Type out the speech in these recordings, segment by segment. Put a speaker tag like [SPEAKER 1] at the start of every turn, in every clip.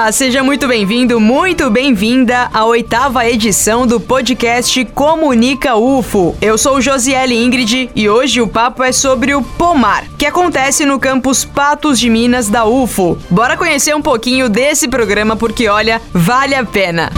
[SPEAKER 1] Olá, seja muito bem-vindo, muito bem-vinda à oitava edição do podcast Comunica UFO. Eu sou Josiele Ingrid e hoje o papo é sobre o Pomar, que acontece no campus Patos de Minas da UFO. Bora conhecer um pouquinho desse programa porque, olha, vale a pena.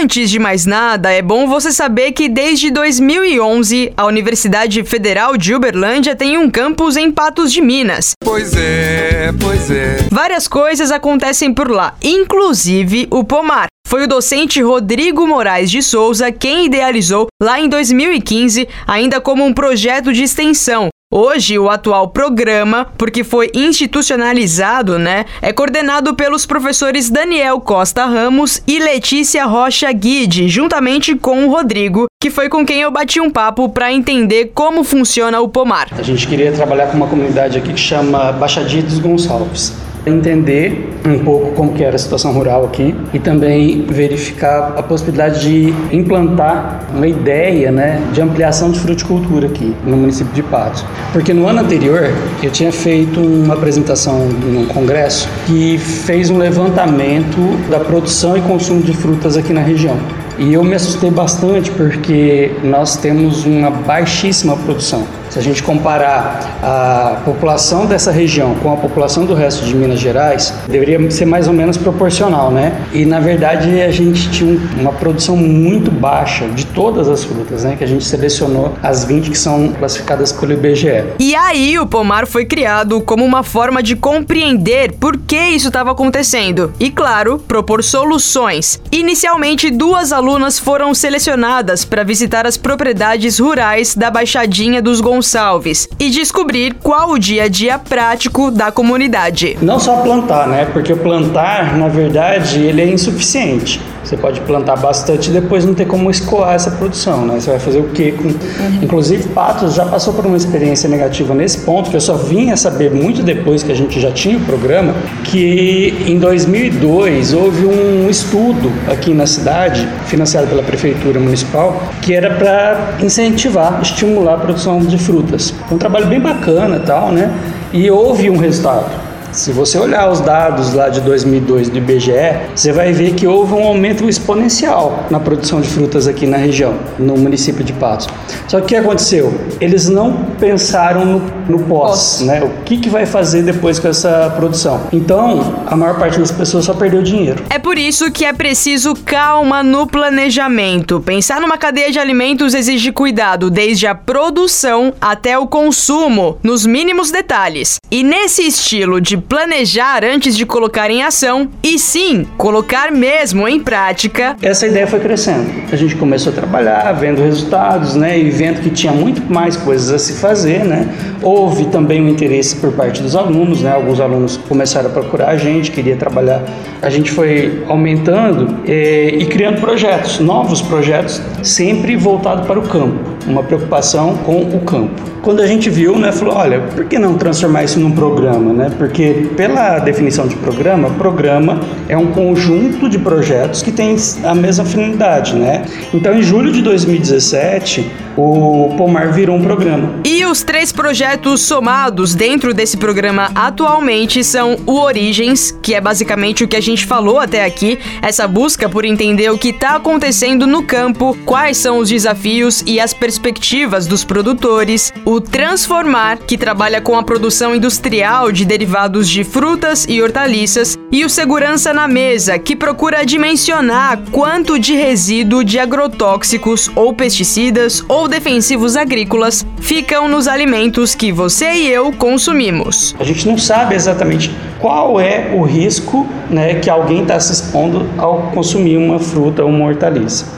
[SPEAKER 1] Antes de mais nada, é bom você saber que desde 2011 a Universidade Federal de Uberlândia tem um campus em Patos de Minas.
[SPEAKER 2] Pois é, pois é.
[SPEAKER 1] Várias coisas acontecem por lá, inclusive o pomar. Foi o docente Rodrigo Moraes de Souza quem idealizou lá em 2015, ainda como um projeto de extensão, Hoje, o atual programa, porque foi institucionalizado, né, é coordenado pelos professores Daniel Costa Ramos e Letícia Rocha Guide, juntamente com o Rodrigo, que foi com quem eu bati um papo para entender como funciona o pomar.
[SPEAKER 3] A gente queria trabalhar com uma comunidade aqui que chama Baixadinha dos Gonçalves entender um pouco como que era a situação rural aqui e também verificar a possibilidade de implantar uma ideia né, de ampliação de fruticultura aqui no município de Patos. Porque no ano anterior eu tinha feito uma apresentação num congresso que fez um levantamento da produção e consumo de frutas aqui na região. E eu me assustei bastante porque nós temos uma baixíssima produção. Se a gente comparar a população dessa região com a população do resto de Minas Gerais, deveria ser mais ou menos proporcional, né? E na verdade a gente tinha uma produção muito baixa de todas as frutas, né? Que a gente selecionou as 20 que são classificadas pelo IBGE.
[SPEAKER 1] E aí o pomar foi criado como uma forma de compreender por que isso estava acontecendo e, claro, propor soluções. Inicialmente, duas alunas foram selecionadas para visitar as propriedades rurais da Baixadinha dos Gonçalves Gonçalves e descobrir qual o dia a dia prático da comunidade.
[SPEAKER 3] Não só plantar, né? Porque plantar, na verdade, ele é insuficiente. Você pode plantar bastante e depois não ter como escoar essa produção, né? Você vai fazer o quê? Com... Uhum. Inclusive, Patos já passou por uma experiência negativa nesse ponto, que eu só vim a saber muito depois que a gente já tinha o programa, que em 2002 houve um estudo aqui na cidade, financiado pela Prefeitura Municipal, que era para incentivar, estimular a produção de frutas. Um trabalho bem bacana e tal, né? E houve um resultado. Se você olhar os dados lá de 2002 do IBGE, você vai ver que houve um aumento exponencial na produção de frutas aqui na região, no município de Patos. Só que o que aconteceu? Eles não pensaram no, no pós, né? O que, que vai fazer depois com essa produção? Então, a maior parte das pessoas só perdeu dinheiro.
[SPEAKER 1] É por isso que é preciso calma no planejamento. Pensar numa cadeia de alimentos exige cuidado, desde a produção até o consumo, nos mínimos detalhes. E nesse estilo de planejar antes de colocar em ação e sim colocar mesmo em prática.
[SPEAKER 3] Essa ideia foi crescendo. A gente começou a trabalhar, vendo resultados, né, e vendo que tinha muito mais coisas a se fazer, né. Houve também um interesse por parte dos alunos, né. Alguns alunos começaram a procurar a gente, queria trabalhar. A gente foi aumentando e, e criando projetos, novos projetos, sempre voltado para o campo, uma preocupação com o campo quando a gente viu, né, falou, olha, por que não transformar isso num programa, né? Porque pela definição de programa, programa é um conjunto de projetos que tem a mesma finalidade, né? Então, em julho de 2017, o Pomar virou um programa.
[SPEAKER 1] Os três projetos somados dentro desse programa atualmente são o Origens, que é basicamente o que a gente falou até aqui, essa busca por entender o que está acontecendo no campo, quais são os desafios e as perspectivas dos produtores, o Transformar, que trabalha com a produção industrial de derivados de frutas e hortaliças, e o Segurança na Mesa, que procura dimensionar quanto de resíduo de agrotóxicos ou pesticidas ou defensivos agrícolas ficam nos alimentos que você e eu consumimos.
[SPEAKER 3] A gente não sabe exatamente qual é o risco né, que alguém está se expondo ao consumir uma fruta ou uma hortaliça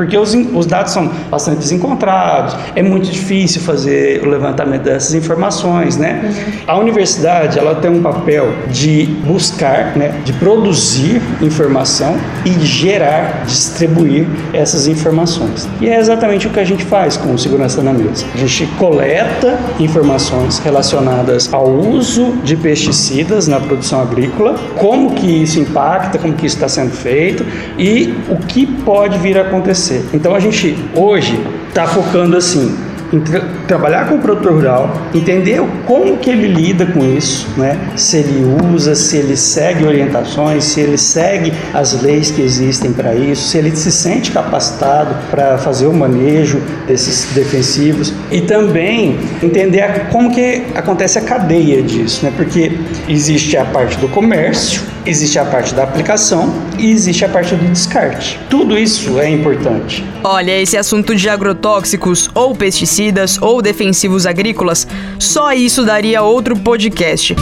[SPEAKER 3] porque os, os dados são bastante desencontrados, é muito difícil fazer o levantamento dessas informações, né? Uhum. A universidade, ela tem um papel de buscar, né, de produzir informação e gerar, distribuir essas informações. E é exatamente o que a gente faz com o Segurança na Mesa. A gente coleta informações relacionadas ao uso de pesticidas na produção agrícola, como que isso impacta, como que isso está sendo feito e o que pode vir a acontecer Então a gente hoje está focando assim tra trabalhar com o produtor rural, entender como que ele lida com isso, né? Se ele usa, se ele segue orientações, se ele segue as leis que existem para isso, se ele se sente capacitado para fazer o manejo desses defensivos e também entender como que acontece a cadeia disso, né? Porque existe a parte do comércio, existe a parte da aplicação e existe a parte do descarte. Tudo isso é importante.
[SPEAKER 1] Olha, esse assunto de agrotóxicos ou pesticidas ou defensivos agrícolas, só isso daria outro podcast.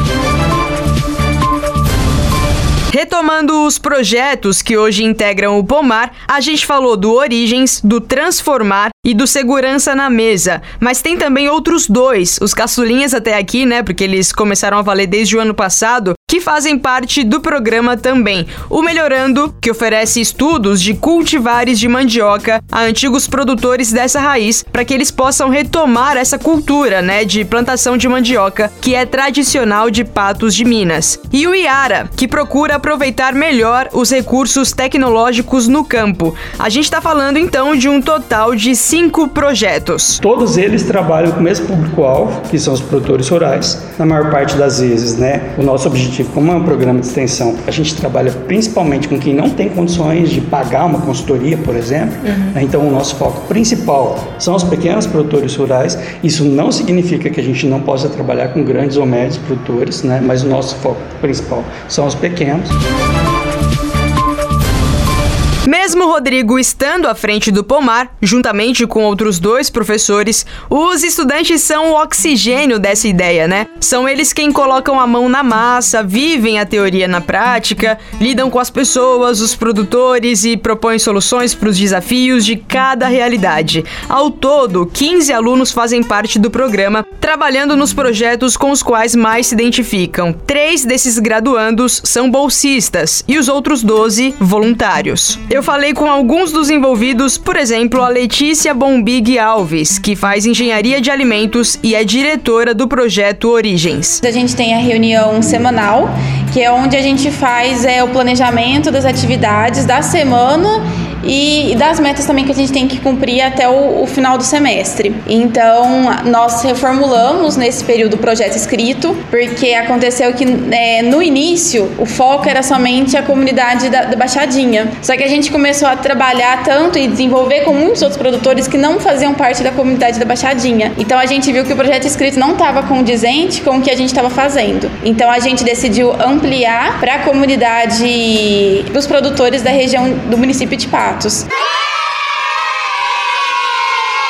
[SPEAKER 1] Retomando os projetos que hoje integram o Pomar, a gente falou do Origens, do Transformar e do Segurança na Mesa. Mas tem também outros dois, os caçulinhas até aqui, né? Porque eles começaram a valer desde o ano passado, que fazem parte do programa também. O Melhorando, que oferece estudos de cultivares de mandioca a antigos produtores dessa raiz, para que eles possam retomar essa cultura, né, de plantação de mandioca, que é tradicional de Patos de Minas. E o Iara, que procura aproveitar melhor os recursos tecnológicos no campo. A gente está falando então de um total de cinco projetos.
[SPEAKER 3] Todos eles trabalham com o mesmo público-alvo, que são os produtores rurais. Na maior parte das vezes, né, o nosso objetivo como é um programa de extensão, a gente trabalha principalmente com quem não tem condições de pagar uma consultoria, por exemplo. Uhum. Né? Então, o nosso foco principal são os pequenos produtores rurais. Isso não significa que a gente não possa trabalhar com grandes ou médios produtores, né? mas o nosso foco principal são os pequenos.
[SPEAKER 1] Mesmo Rodrigo estando à frente do Pomar, juntamente com outros dois professores, os estudantes são o oxigênio dessa ideia, né? São eles quem colocam a mão na massa, vivem a teoria na prática, lidam com as pessoas, os produtores e propõem soluções para os desafios de cada realidade. Ao todo, 15 alunos fazem parte do programa, trabalhando nos projetos com os quais mais se identificam. Três desses graduandos são bolsistas e os outros 12 voluntários. Eu falei com alguns dos envolvidos, por exemplo, a Letícia Bombig Alves, que faz engenharia de alimentos e é diretora do projeto Origens.
[SPEAKER 4] A gente tem a reunião semanal, que é onde a gente faz é, o planejamento das atividades da semana e, das metas também que a gente tem que cumprir até o, o final do semestre. Então, nós reformulamos nesse período o projeto escrito, porque aconteceu que é, no início o foco era somente a comunidade da, da Baixadinha. Só que a gente começou a trabalhar tanto e desenvolver com muitos outros produtores que não faziam parte da comunidade da Baixadinha. Então, a gente viu que o projeto escrito não estava condizente com o que a gente estava fazendo. Então, a gente decidiu ampliar para a comunidade dos produtores da região do município de. Patos.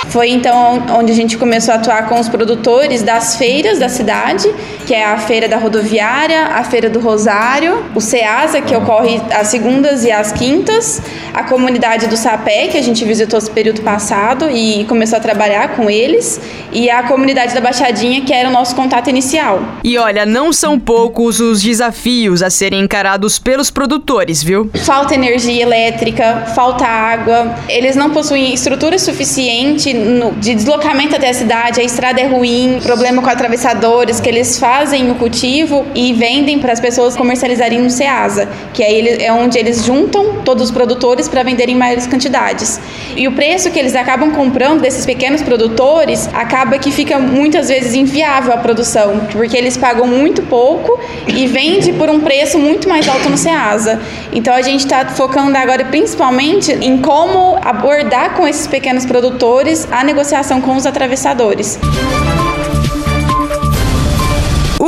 [SPEAKER 4] Foi então onde a gente começou a atuar com os produtores das feiras da cidade, que é a Feira da Rodoviária, a Feira do Rosário, o SEASA, que ocorre às segundas e às quintas, a comunidade do Sapé, que a gente visitou esse período passado e começou a trabalhar com eles, e a comunidade da Baixadinha, que era o nosso contato inicial.
[SPEAKER 1] E olha, não são poucos os desafios a serem encarados pelos produtores, viu?
[SPEAKER 4] Falta energia elétrica, falta água, eles não possuem estrutura suficiente no, de deslocamento até a cidade, a estrada é ruim, problema com atravessadores, que eles fazem o cultivo e vendem para as pessoas comercializarem no Ceasa, que aí é onde eles juntam todos os produtores para venderem maiores quantidades. E o preço que eles acabam comprando desses pequenos produtores acaba que fica muitas vezes inviável a produção, porque eles pagam muito pouco e vende por um preço muito mais alto no Ceasa. Então a gente está focando agora principalmente em como abordar com esses pequenos produtores a negociação com os atravessadores.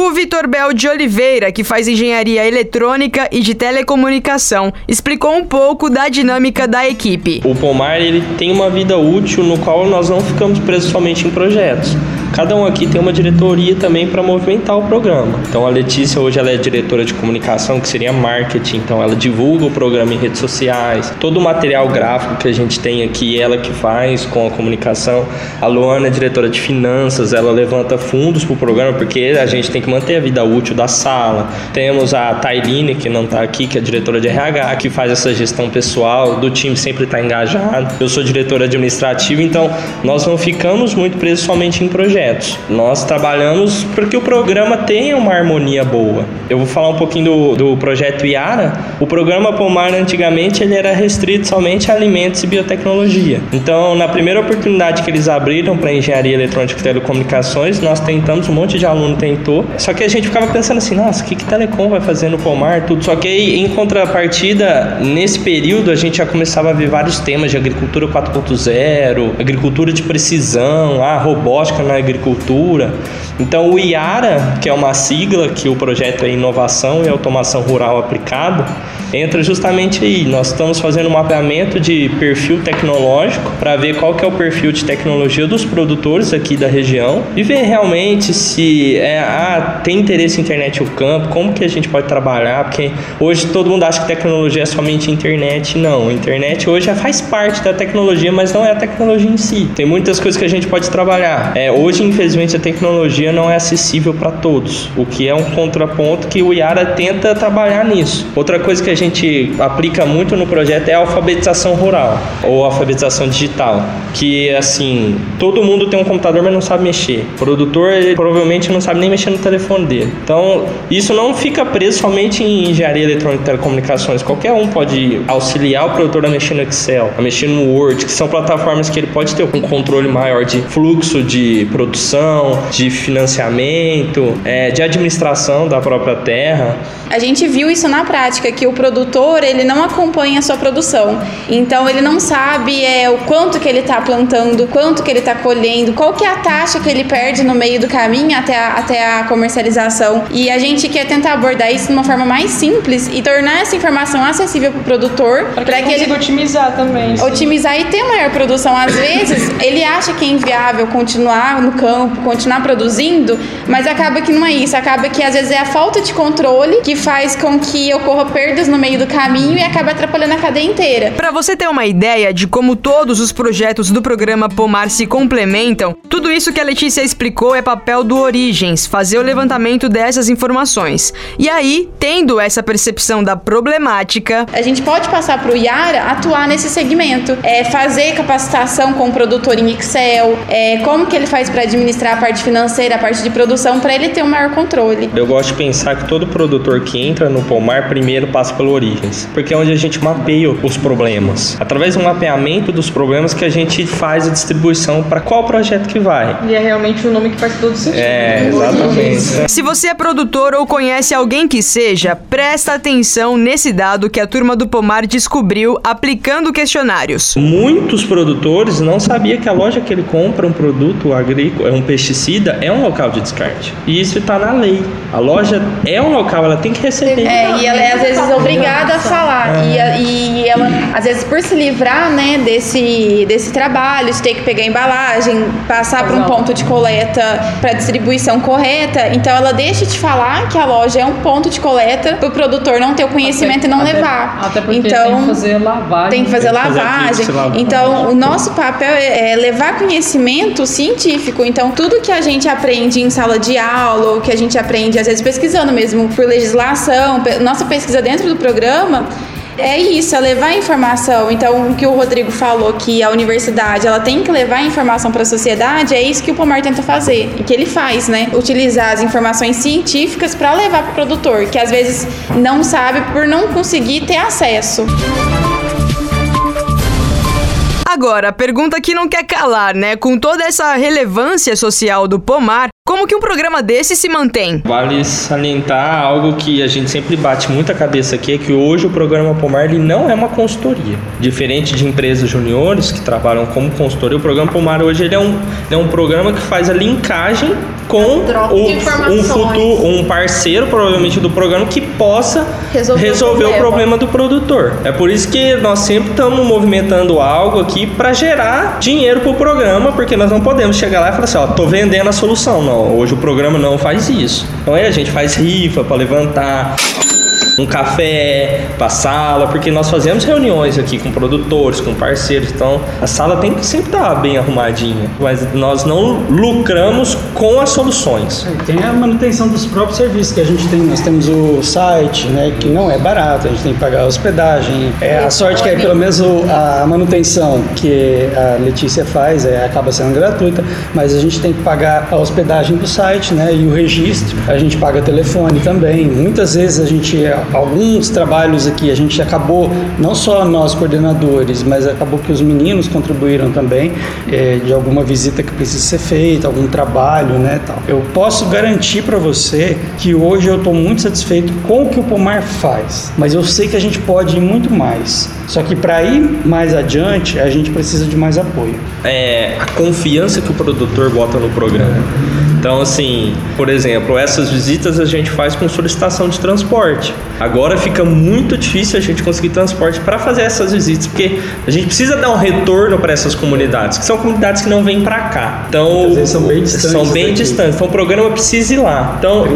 [SPEAKER 1] O Vitor Bel de Oliveira, que faz engenharia eletrônica e de telecomunicação, explicou um pouco da dinâmica da equipe.
[SPEAKER 5] O Pomar ele tem uma vida útil no qual nós não ficamos presos somente em projetos. Cada um aqui tem uma diretoria também para movimentar o programa. Então a Letícia hoje ela é diretora de comunicação, que seria marketing, então ela divulga o programa em redes sociais. Todo o material gráfico que a gente tem aqui, ela que faz com a comunicação. A Luana é diretora de finanças, ela levanta fundos para o programa, porque a gente tem que manter a vida útil da sala. Temos a Tailine, que não está aqui, que é diretora de RH, que faz essa gestão pessoal, do time sempre está engajado. Eu sou diretora administrativa, então nós não ficamos muito presos somente em projetos projetos. Nós trabalhamos porque o programa tenha uma harmonia boa. Eu vou falar um pouquinho do, do projeto Iara. O programa Pomar antigamente ele era restrito somente a alimentos e biotecnologia. Então, na primeira oportunidade que eles abriram para engenharia eletrônica e telecomunicações, nós tentamos, um monte de aluno tentou. Só que a gente ficava pensando assim, nossa, o que, que Telecom vai fazer no Pomar, tudo. Só que em contrapartida, nesse período a gente já começava a ver vários temas de agricultura 4.0, agricultura de precisão, a robótica na agricultura. Então, o IARA, que é uma sigla que o projeto é Inovação e Automação Rural Aplicado, entra justamente aí. Nós estamos fazendo um mapeamento de perfil tecnológico para ver qual que é o perfil de tecnologia dos produtores aqui da região e ver realmente se é, ah, tem interesse em internet o campo, como que a gente pode trabalhar, porque hoje todo mundo acha que tecnologia é somente internet. Não, internet hoje faz parte da tecnologia, mas não é a tecnologia em si. Tem muitas coisas que a gente pode trabalhar. É, hoje, infelizmente, a tecnologia não é acessível para todos, o que é um contraponto que o Iara tenta trabalhar nisso. Outra coisa que a gente aplica muito no projeto é a alfabetização rural ou alfabetização digital, que assim, todo mundo tem um computador, mas não sabe mexer. O produtor ele, provavelmente não sabe nem mexer no telefone dele. Então, isso não fica preso somente em engenharia eletrônica e telecomunicações. Qualquer um pode auxiliar o produtor a mexer no Excel, a mexer no Word, que são plataformas que ele pode ter um controle maior de fluxo de produção, de financiamento, é, de administração da própria terra.
[SPEAKER 4] A gente viu isso na prática, que o produtor ele não acompanha a sua produção. Então ele não sabe é, o quanto que ele está plantando, quanto que ele está colhendo, qual que é a taxa que ele perde no meio do caminho até a, até a comercialização. E a gente quer tentar abordar isso de uma forma mais simples e tornar essa informação acessível para o produtor.
[SPEAKER 1] Para que, que, ele
[SPEAKER 4] otimizar
[SPEAKER 1] também.
[SPEAKER 4] Sim. Otimizar e ter maior produção. Às vezes ele acha que é inviável continuar no campo, continuar produzindo, mas acaba que não é isso. Acaba que às vezes é a falta de controle que faz com que ocorra perdas no meio do caminho e acaba atrapalhando a cadeia inteira.
[SPEAKER 1] Para você ter uma ideia de como todos os projetos do programa Pomar se complementam, tudo isso que a Letícia explicou é papel do Origens, fazer o levantamento dessas informações. E aí, tendo essa percepção da problemática,
[SPEAKER 4] a gente pode passar para o Yara atuar nesse segmento, é fazer capacitação com o produtor em Excel, é, como que ele faz para administrar a parte financeira, a parte de produção, para ele ter um maior controle.
[SPEAKER 5] Eu gosto de pensar que todo produtor que entra no pomar primeiro passa pelo Origens, porque é onde a gente mapeia os problemas. Através do mapeamento dos problemas que a gente faz a distribuição para qual projeto que vai.
[SPEAKER 1] E é realmente o nome que faz todo sentido.
[SPEAKER 5] É, exatamente.
[SPEAKER 1] Se você é produtor ou conhece alguém que seja, presta atenção nesse dado que a turma do Pomar descobriu aplicando questionários.
[SPEAKER 5] Muitos produtores não sabiam que a loja que ele compra um produto agrícola, é um pesticida, é um local de descarte. E isso está na lei. A loja é um local, ela tem que receber.
[SPEAKER 4] É, e ela é às vezes obrigada a falar. É. E, e ela, às vezes, por se livrar, né, desse, desse trabalho, de ter que pegar a embalagem, passar para um ponto de coleta para distribuição correta, então ela deixa de falar que a loja é um ponto de coleta para o produtor não ter o conhecimento até, e não
[SPEAKER 6] até,
[SPEAKER 4] levar.
[SPEAKER 6] Até porque então, tem que fazer lavagem.
[SPEAKER 4] Tem que fazer lavagem. Fazer então, o nosso papel é, é levar conhecimento científico. Então, tudo que a gente aprende em sala de aula, ou que a gente aprende, às vezes, pesquisando mesmo por legislação, nossa pesquisa dentro do programa é isso, é levar informação. Então, o que o Rodrigo falou que a universidade ela tem que levar informação para a sociedade, é isso que o Pomar tenta fazer e que ele faz, né? Utilizar as informações científicas para levar para o produtor, que às vezes não sabe por não conseguir ter acesso.
[SPEAKER 1] Agora, a pergunta que não quer calar, né? Com toda essa relevância social do pomar, como que um programa desse se mantém?
[SPEAKER 5] Vale salientar algo que a gente sempre bate muita cabeça aqui, é que hoje o programa Pomar ele não é uma consultoria. Diferente de empresas juniores que trabalham como consultoria, o programa Pomar hoje ele é, um, é um programa que faz a linkagem com o, um futuro, um parceiro provavelmente do programa que possa resolver, resolver o, problema. o, problema. do produtor. É por isso que nós sempre estamos movimentando algo aqui para gerar dinheiro para o programa, porque nós não podemos chegar lá e falar assim, ó, tô vendendo a solução, não hoje o programa não faz isso. Então é, a gente faz rifa para levantar. Um café para sala, porque nós fazemos reuniões aqui com produtores, com parceiros, então a sala tem que sempre estar bem arrumadinha, mas nós não lucramos com as soluções.
[SPEAKER 3] É, tem a manutenção dos próprios serviços que a gente tem, nós temos o site, né, que não é barato, a gente tem que pagar a hospedagem, é a sorte que é pelo menos a manutenção que a Letícia faz é, acaba sendo gratuita, mas a gente tem que pagar a hospedagem do site, né, e o registro, a gente paga telefone também, muitas vezes a gente alguns trabalhos aqui a gente acabou, não só nós coordenadores, mas acabou que os meninos contribuíram também é, de alguma visita que precisa ser feita, algum trabalho, né, tal. Eu posso garantir para você que hoje eu estou muito satisfeito com o que o Pomar faz, mas eu sei que a gente pode ir muito mais. Só que para ir mais adiante, a gente precisa de mais apoio.
[SPEAKER 5] É a confiança que o produtor bota no programa. Então, assim, por exemplo, essas visitas a gente faz com solicitação de transporte. Agora fica muito difícil a gente conseguir transporte para fazer essas visitas, porque a gente precisa dar um retorno para essas comunidades, que são comunidades que não vêm para cá. Então,
[SPEAKER 3] são bem distantes.
[SPEAKER 5] São bem distantes. Então, o programa precisa ir lá. Então,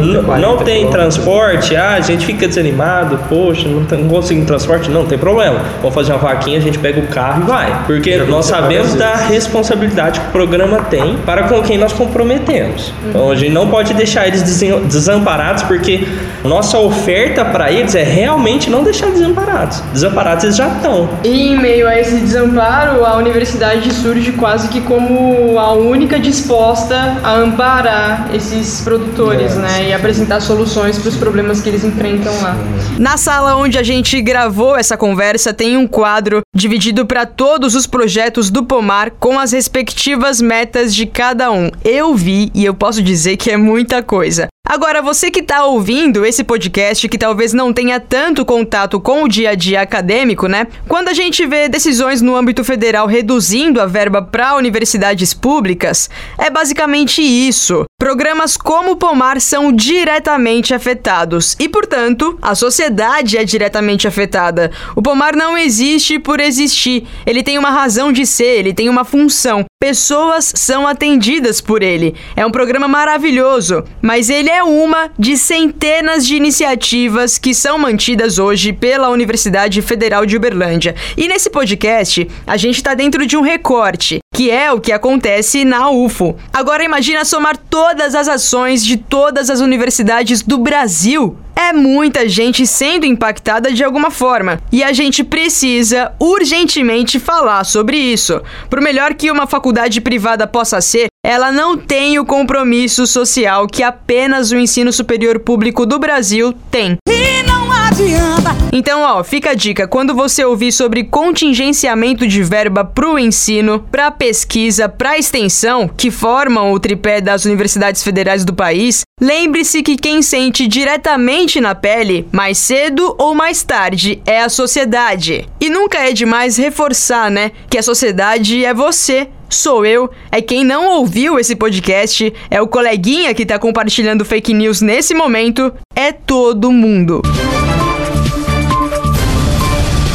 [SPEAKER 5] não tem transporte, ah, a gente fica desanimado, poxa, não, não conseguimos transporte. Não, tem problema. Vamos fazer uma vaquinha, a gente pega o carro e vai. Porque nós sabemos da responsabilidade que o programa tem para com quem nós comprometemos. Então a gente não pode deixar eles desamparados, porque nossa oferta para eles é realmente não deixar desamparados. Desamparados eles já estão.
[SPEAKER 1] E em meio a esse desamparo, a universidade surge quase que como a única disposta a amparar esses produtores, né? E apresentar soluções para os problemas que eles enfrentam lá. Na sala onde a gente gravou essa conversa, tem um quadro dividido para todos os projetos do Pomar com as respectivas metas de cada um. Eu vi e eu posso dizer que é muita coisa. Agora, você que está ouvindo esse podcast, que talvez não tenha tanto contato com o dia a dia acadêmico, né? Quando a gente vê decisões no âmbito federal reduzindo a verba para universidades públicas, é basicamente isso. Programas como o Pomar são diretamente afetados e, portanto, a sociedade é diretamente afetada. O Pomar não existe por existir, ele tem uma razão de ser, ele tem uma função. Pessoas são atendidas por ele. É um programa maravilhoso, mas ele é uma de centenas de iniciativas que são mantidas hoje pela Universidade Federal de Uberlândia. E nesse podcast, a gente está dentro de um recorte, que é o que acontece na UFO. Agora imagina somar todas as ações de todas as universidades do Brasil é muita gente sendo impactada de alguma forma. E a gente precisa urgentemente falar sobre isso. Por melhor que uma faculdade privada possa ser, ela não tem o compromisso social que apenas o ensino superior público do Brasil tem. E não adianta. Então, ó, fica a dica: quando você ouvir sobre contingenciamento de verba pro ensino, pra pesquisa, pra extensão, que formam o tripé das universidades federais do país, lembre-se que quem sente diretamente na pele, mais cedo ou mais tarde, é a sociedade. E nunca é demais reforçar, né, que a sociedade é você sou eu, é quem não ouviu esse podcast, é o coleguinha que tá compartilhando fake news nesse momento, é todo mundo.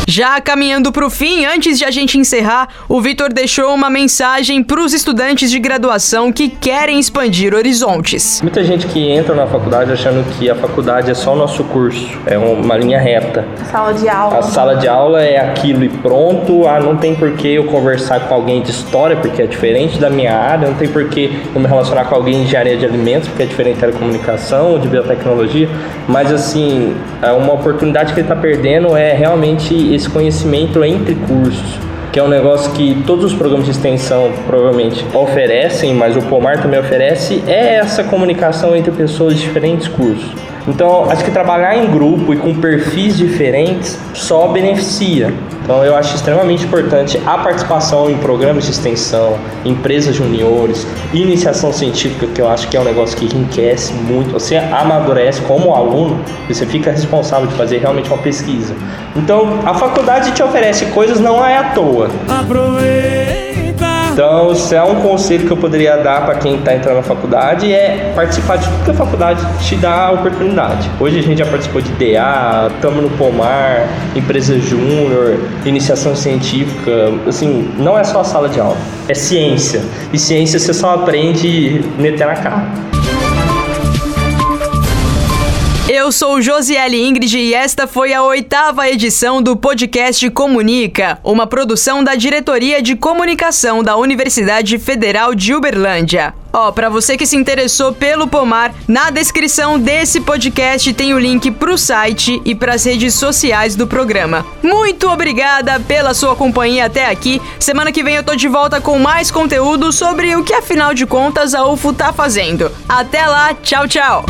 [SPEAKER 1] Já caminhando para o fim, antes de a gente encerrar, o Vitor deixou uma mensagem para os estudantes de graduação que querem expandir horizontes.
[SPEAKER 5] Muita gente que entra na faculdade achando que a faculdade é só o nosso curso, é uma linha reta.
[SPEAKER 4] Sala de aula.
[SPEAKER 5] A sala de aula é aquilo e pronto. Ah, não tem por que eu conversar com alguém de história, porque é diferente da minha área, não tem por que eu me relacionar com alguém de engenharia de alimentos, porque é diferente da telecomunicação ou de biotecnologia. Mas assim, é uma oportunidade que ele está perdendo é realmente esse conhecimento entre cursos, que é um negócio que todos os programas de extensão provavelmente oferecem, mas o Pomar também oferece, é essa comunicação entre pessoas de diferentes cursos. Então, acho que trabalhar em grupo e com perfis diferentes só beneficia. Então, eu acho extremamente importante a participação em programas de extensão, empresas juniores, iniciação científica, que eu acho que é um negócio que enriquece muito. Você amadurece como aluno, você fica responsável de fazer realmente uma pesquisa. Então, a faculdade te oferece coisas não é à toa. Aproveita. Então, se é um conselho que eu poderia dar para quem está entrando na faculdade é participar de tudo que a faculdade te dá a oportunidade. Hoje a gente já participou de DA, estamos no Pomar, empresa júnior, iniciação científica. Assim, não é só a sala de aula, é ciência. E ciência você só aprende meter na cara.
[SPEAKER 1] Eu sou Josiele Ingrid e esta foi a oitava edição do podcast Comunica, uma produção da Diretoria de Comunicação da Universidade Federal de Uberlândia. Ó, para você que se interessou pelo pomar, na descrição desse podcast tem o link pro site e para as redes sociais do programa. Muito obrigada pela sua companhia até aqui. Semana que vem eu tô de volta com mais conteúdo sobre o que afinal de contas a UFO tá fazendo. Até lá, tchau, tchau.